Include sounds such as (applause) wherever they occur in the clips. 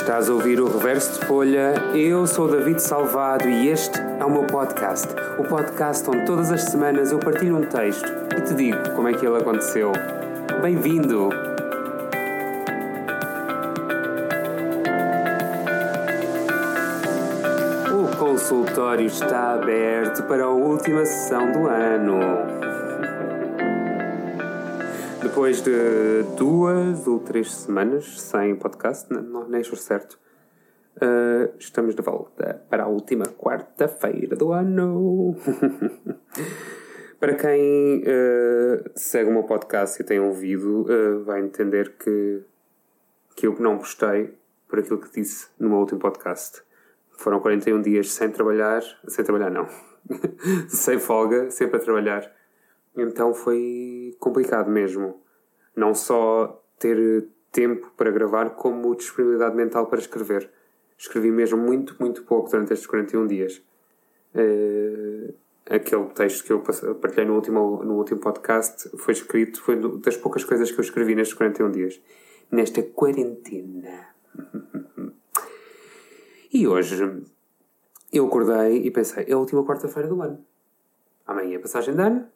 Estás a ouvir o Reverso de Folha? Eu sou David Salvado e este é o meu podcast. O podcast onde todas as semanas eu partilho um texto e te digo como é que ele aconteceu. Bem-vindo! O consultório está aberto para a última sessão do ano. Depois de duas ou três semanas sem podcast, não, nem estou certo, uh, estamos de volta para a última quarta-feira do ano. (laughs) para quem uh, segue o meu podcast e tem ouvido, uh, vai entender que, que eu não gostei por aquilo que disse no meu último podcast. Foram 41 dias sem trabalhar, sem trabalhar não, (laughs) sem folga, sempre a trabalhar então foi complicado mesmo. Não só ter tempo para gravar, como disponibilidade mental para escrever. Escrevi mesmo muito, muito pouco durante estes 41 dias. Uh, aquele texto que eu partilhei no último, no último podcast foi escrito, foi das poucas coisas que eu escrevi nestes 41 dias. Nesta quarentena. (laughs) e hoje eu acordei e pensei, é a última quarta-feira do ano. Amanhã é passagem de ano,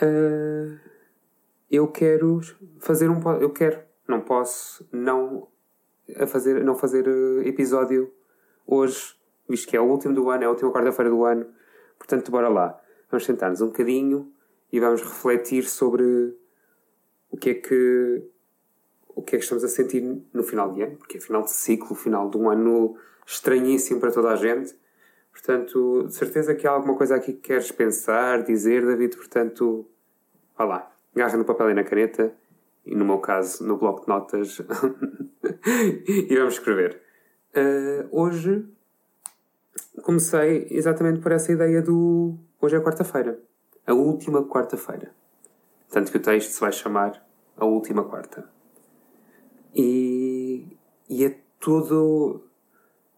uh, eu quero fazer um eu quero não posso não a fazer não fazer ah, episódio hoje visto que é o último do ano é a última quarta-feira do ano portanto bora lá. Vamos sentar-nos um bocadinho e vamos refletir sobre o que é que o que é que estamos a sentir no final de ano porque é final de ciclo final de um ano estranhíssimo para toda a gente. Portanto, de certeza que há alguma coisa aqui que queres pensar, dizer, David. Portanto, vá lá, agarra no papel e na caneta, e no meu caso, no bloco de notas, (laughs) e vamos escrever. Uh, hoje comecei exatamente por essa ideia do. Hoje é quarta-feira. A última quarta-feira. Tanto que o texto se vai chamar A Última Quarta. E, e é tudo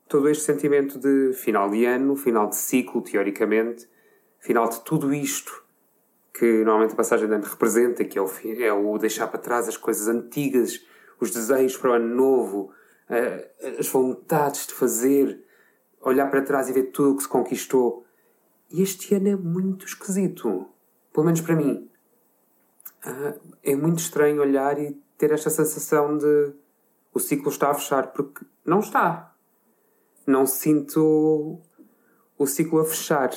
todo este sentimento de final de ano, final de ciclo, teoricamente, final de tudo isto que normalmente a passagem de ano representa, que é o, é o deixar para trás as coisas antigas, os desejos para o ano novo, as vontades de fazer, olhar para trás e ver tudo o que se conquistou. E este ano é muito esquisito, pelo menos para mim. Ah, é muito estranho olhar e ter esta sensação de o ciclo está a fechar, porque não está não sinto o ciclo a fechar.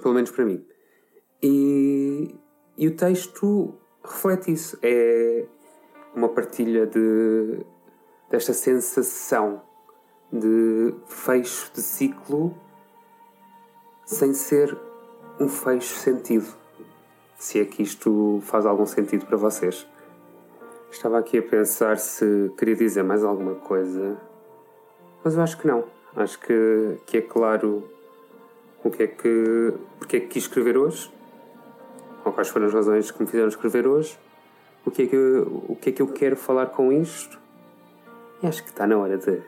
Pelo menos para mim. E, e o texto reflete isso. É uma partilha de, desta sensação de fecho de ciclo sem ser um fecho sentido. Se é que isto faz algum sentido para vocês. Estava aqui a pensar se queria dizer mais alguma coisa mas eu acho que não. Acho que, que é claro o que é que. porque é que quis escrever hoje, ou quais foram as razões que me fizeram escrever hoje, o que é que, o que, é que eu quero falar com isto. E acho que está na hora de.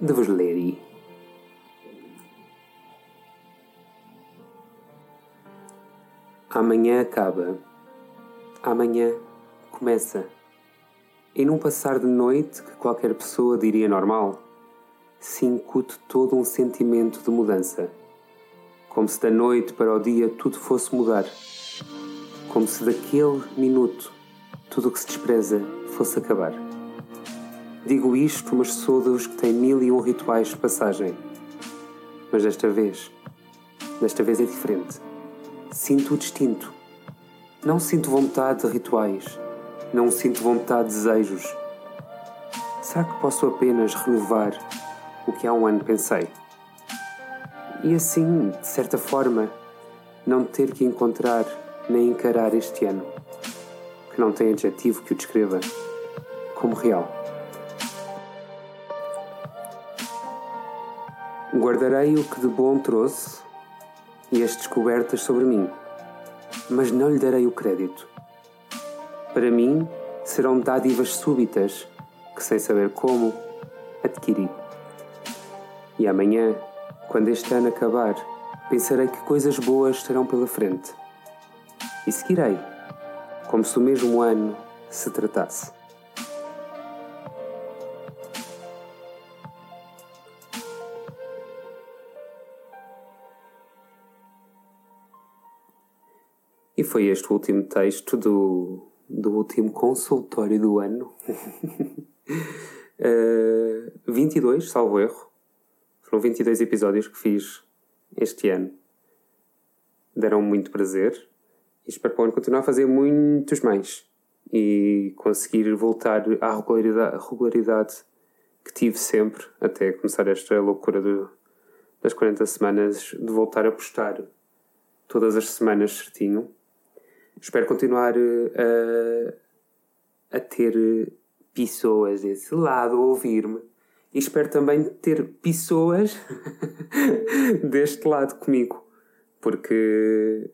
de vos ler e. Amanhã acaba. Amanhã começa. E num passar de noite que qualquer pessoa diria normal, se incute todo um sentimento de mudança. Como se da noite para o dia tudo fosse mudar. Como se daquele minuto tudo o que se despreza fosse acabar. Digo isto, mas sou dos que têm mil e um rituais de passagem. Mas desta vez, desta vez é diferente. Sinto o distinto. Não sinto vontade de rituais não sinto vontade de desejos. Será que posso apenas renovar o que há um ano pensei? E assim, de certa forma, não ter que encontrar nem encarar este ano, que não tem adjetivo que o descreva, como real. Guardarei o que de bom trouxe e as descobertas sobre mim, mas não lhe darei o crédito para mim, serão dádivas súbitas que, sem saber como, adquiri. E amanhã, quando este ano acabar, pensarei que coisas boas estarão pela frente. E seguirei, como se o mesmo ano se tratasse. E foi este o último texto do, do último consultório do ano. (laughs) Eh, uh, 22, salvo erro. Foram 22 episódios que fiz este ano. Deram muito prazer e espero para continuar a fazer muitos mais e conseguir voltar à regularidade, regularidade que tive sempre até começar esta loucura do, das 40 semanas de voltar a postar todas as semanas certinho. Espero continuar a, a ter pessoas desse lado a ouvir-me e espero também ter pessoas (laughs) deste lado comigo, porque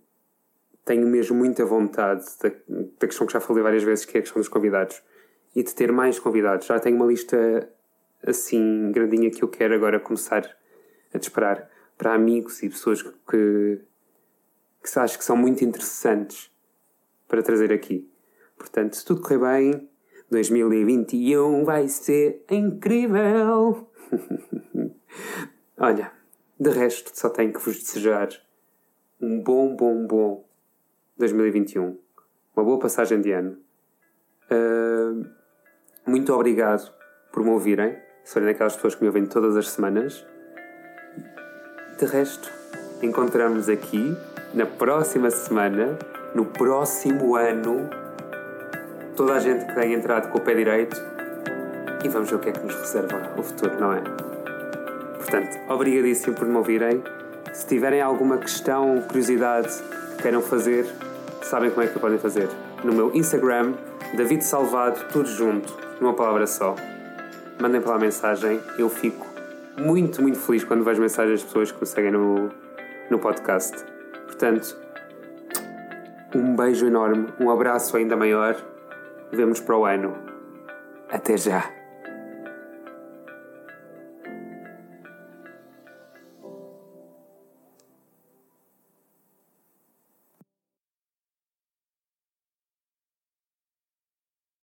tenho mesmo muita vontade da, da questão que já falei várias vezes, que é a questão dos convidados, e de ter mais convidados. Já tenho uma lista assim grandinha que eu quero agora começar a disparar para amigos e pessoas que, que acho que são muito interessantes para trazer aqui. Portanto, se tudo correr bem, 2021 vai ser incrível! (laughs) Olha, de resto, só tenho que vos desejar um bom, bom, bom 2021. Uma boa passagem de ano. Uh, muito obrigado por me ouvirem. Forem daquelas pessoas que me ouvem todas as semanas. De resto, encontramos aqui na próxima semana, no próximo ano, toda a gente que tem entrado com o pé direito e vamos ver o que é que nos reserva o futuro, não é? Portanto, obrigadíssimo por me ouvirem. Se tiverem alguma questão, curiosidade que queiram fazer, sabem como é que podem fazer. No meu Instagram, David Salvado, tudo junto, numa palavra só. Mandem para lá a mensagem, eu fico muito, muito feliz quando vejo mensagens das pessoas que me seguem no, no podcast. Portanto, um beijo enorme, um abraço ainda maior. Vemos para o ano. Até já!